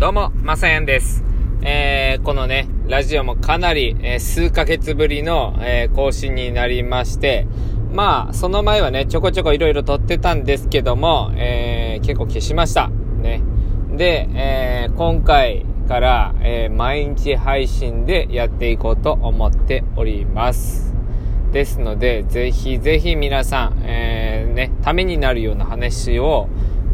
どうも、まさやんです。えー、このね、ラジオもかなり、えー、数ヶ月ぶりの、えー、更新になりまして、まあ、その前はね、ちょこちょこいろいろ撮ってたんですけども、えー、結構消しました。ね。で、えー、今回から、えー、毎日配信でやっていこうと思っております。ですので、ぜひぜひ皆さん、えー、ね、ためになるような話を、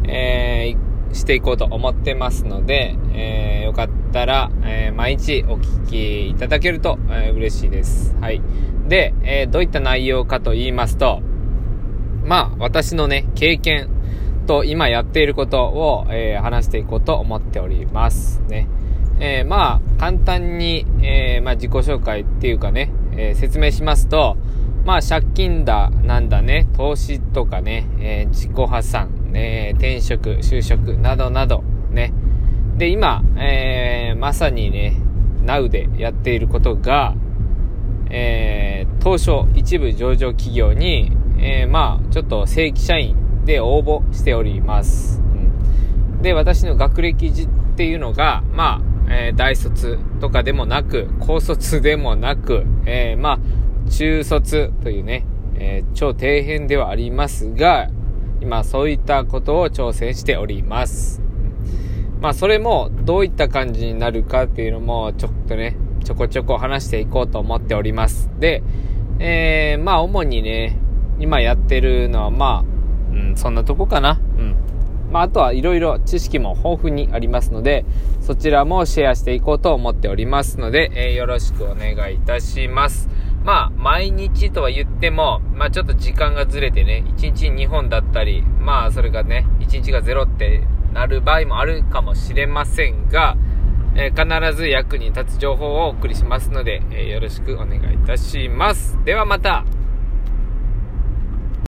えー、していこうと思ってますので、えー、よかったら、えー、毎日お聞きいただけると、えー、嬉しいです。はい。で、えー、どういった内容かと言いますと、まあ、私のね、経験と今やっていることを、えー、話していこうと思っておりますね。えー、まあ、簡単に、えー、まあ、自己紹介っていうかね、え説明しますと、まあ、借金だ、なんだね、投資とかね、え自己破産、え転職、就職などなど、ね。で、今、えまさにね、Now でやっていることが、えー、当初一部上場企業に、えー、まあ、ちょっと正規社員で応募しております。うん、で、私の学歴っていうのが、まあ、えー、大卒とかでもなく、高卒でもなく、えー、まあ、中卒というね、えー、超底辺ではありますが、今そういったことを挑戦しております。まあそれもどういった感じになるかっていうのもちょっとね、ちょこちょこ話していこうと思っております。で、えー、まあ主にね、今やってるのはまあ、うん、そんなとこかな。うん。まああとはいろいろ知識も豊富にありますので、そちらもシェアしていこうと思っておりますので、えー、よろしくお願いいたします。まあ、毎日とは言っても、まあちょっと時間がずれてね、1日2本だったり、まあそれがね、1日が0ってなる場合もあるかもしれませんが、えー、必ず役に立つ情報をお送りしますので、えー、よろしくお願いいたします。ではまた